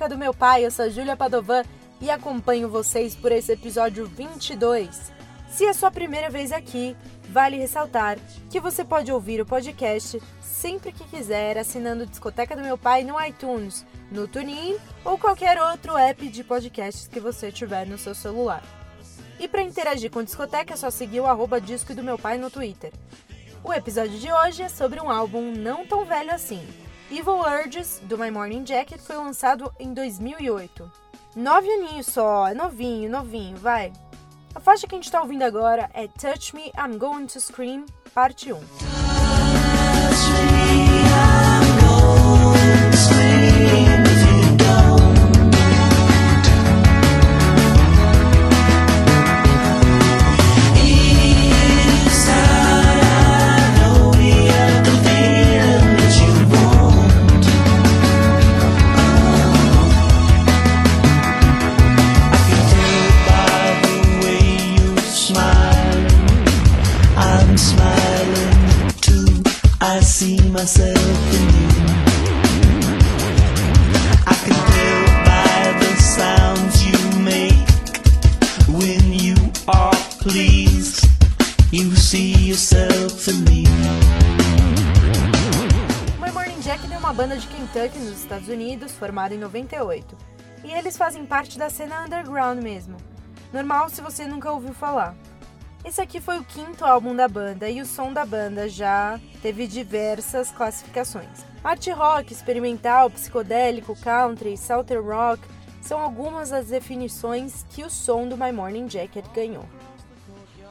Discoteca do Meu Pai, eu sou Júlia Padovan e acompanho vocês por esse episódio 22. Se é sua primeira vez aqui, vale ressaltar que você pode ouvir o podcast sempre que quiser assinando Discoteca do Meu Pai no iTunes, no TuneIn ou qualquer outro app de podcasts que você tiver no seu celular. E para interagir com Discoteca é só seguir o arroba Disco do Meu Pai no Twitter. O episódio de hoje é sobre um álbum não tão velho assim. Evil Urges, do My Morning Jacket, foi lançado em 2008. Nove aninhos só, é novinho, novinho, vai. A faixa que a gente tá ouvindo agora é Touch Me, I'm Going to Scream, parte 1. Smiling too. I see myself in you. I can tell by the sounds you make when you are pleased. You see yourself in me. My Morning Jacket é uma banda de Kentucky, nos Estados Unidos, formada em 98. E eles fazem parte da cena underground mesmo. Normal se você nunca ouviu falar. Esse aqui foi o quinto álbum da banda e o som da banda já teve diversas classificações. Art rock, experimental, psicodélico, country, southern rock são algumas das definições que o som do My Morning Jacket ganhou.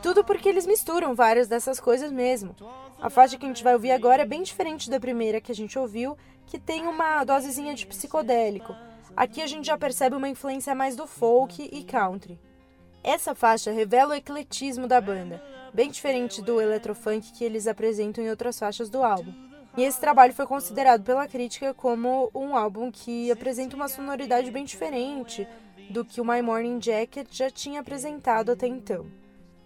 Tudo porque eles misturam várias dessas coisas mesmo. A faixa que a gente vai ouvir agora é bem diferente da primeira que a gente ouviu, que tem uma dosezinha de psicodélico. Aqui a gente já percebe uma influência mais do folk e country. Essa faixa revela o ecletismo da banda, bem diferente do eletrofunk que eles apresentam em outras faixas do álbum. E esse trabalho foi considerado pela crítica como um álbum que apresenta uma sonoridade bem diferente do que o My Morning Jacket já tinha apresentado até então.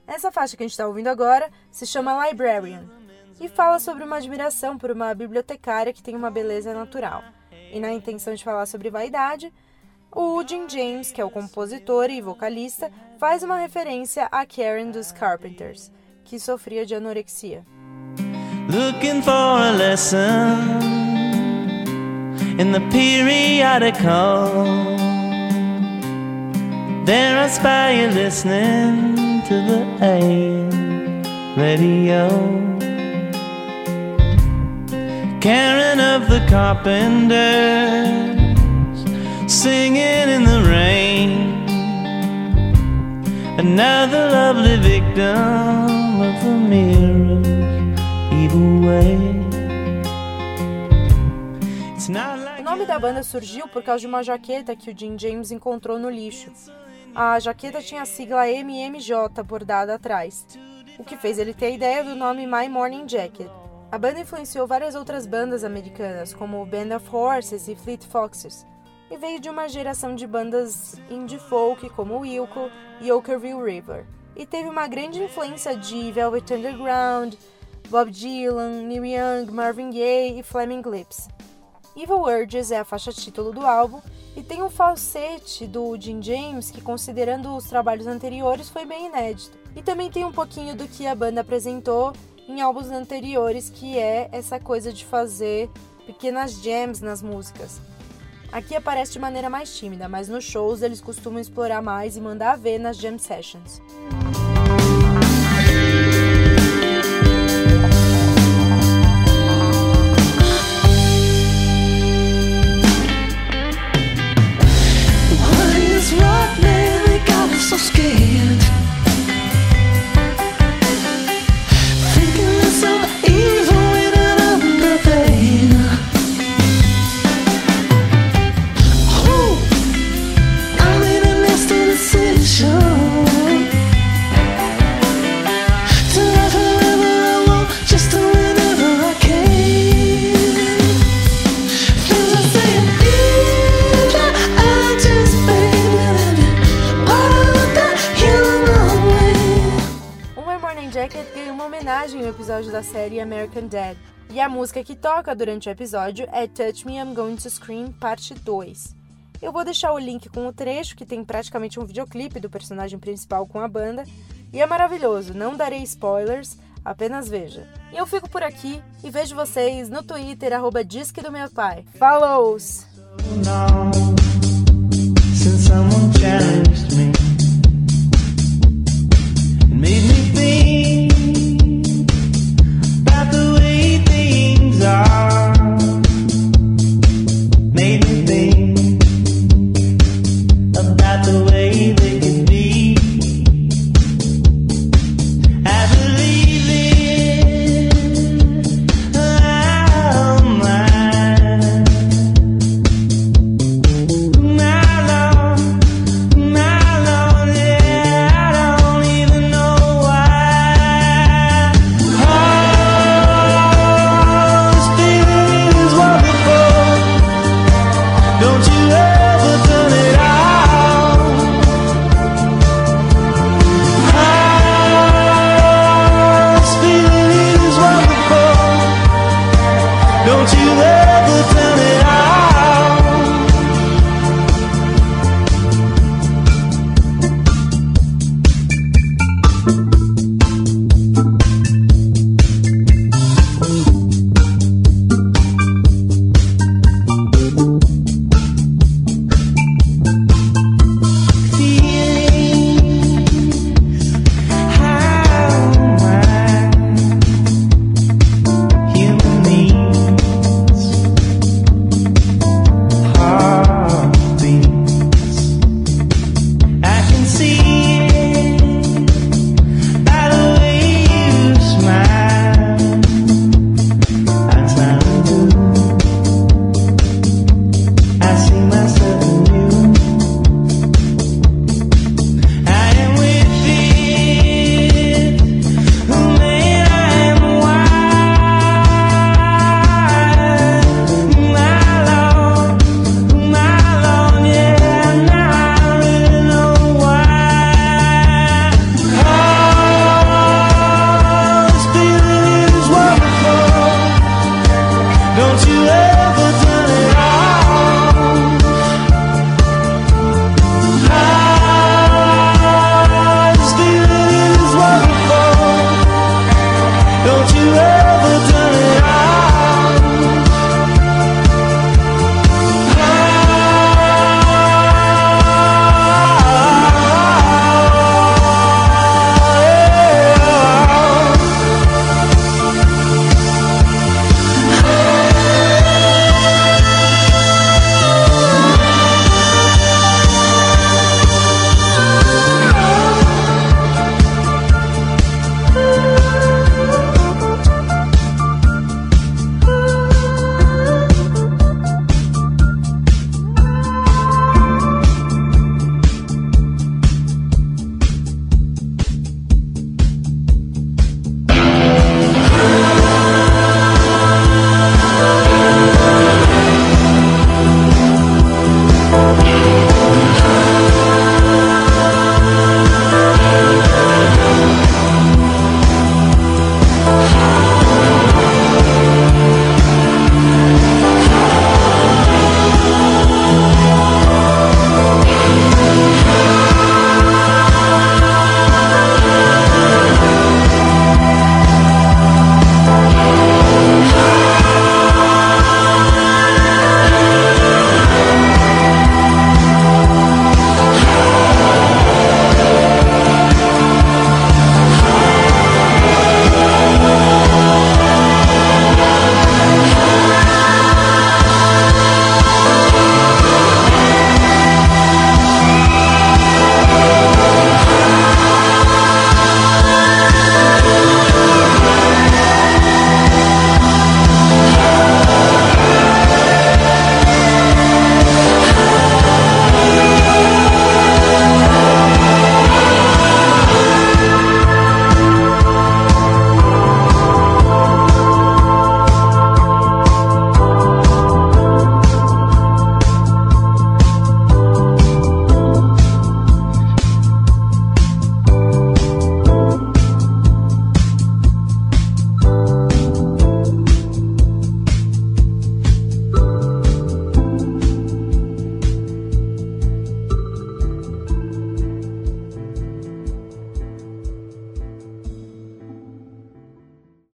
Essa faixa que a gente está ouvindo agora se chama Librarian e fala sobre uma admiração por uma bibliotecária que tem uma beleza natural. E na intenção de falar sobre vaidade, o Jim James, que é o compositor e vocalista, faz uma referência a Karen dos Carpenters, que sofria de anorexia. looking for a lesson in the periodical. There I spy you listening to the AM radio. Karen of the Carpenters singing in the rain. Another lovely victim of the mirror's evil way. O nome da banda surgiu por causa de uma jaqueta que o Jim James encontrou no lixo. A jaqueta tinha a sigla MMJ bordada atrás, o que fez ele ter a ideia do nome My Morning Jacket. A banda influenciou várias outras bandas americanas, como Band of Horses e Fleet Foxes, e veio de uma geração de bandas indie folk como Wilco e Okerville River. E teve uma grande influência de Velvet Underground, Bob Dylan, Neil Young, Marvin Gaye e Flaming Lips. Evil Urges é a faixa título do álbum e tem um falsete do Jim James que, considerando os trabalhos anteriores, foi bem inédito. E também tem um pouquinho do que a banda apresentou em álbuns anteriores, que é essa coisa de fazer pequenas jams nas músicas. Aqui aparece de maneira mais tímida, mas nos shows eles costumam explorar mais e mandar ver nas jam sessions. Dead. E a música que toca durante o episódio é Touch Me I'm Going to Scream, parte 2. Eu vou deixar o link com o trecho, que tem praticamente um videoclipe do personagem principal com a banda, e é maravilhoso, não darei spoilers, apenas veja. E eu fico por aqui e vejo vocês no Twitter, arroba Disque do Meu Pai. Falou! Don't you ever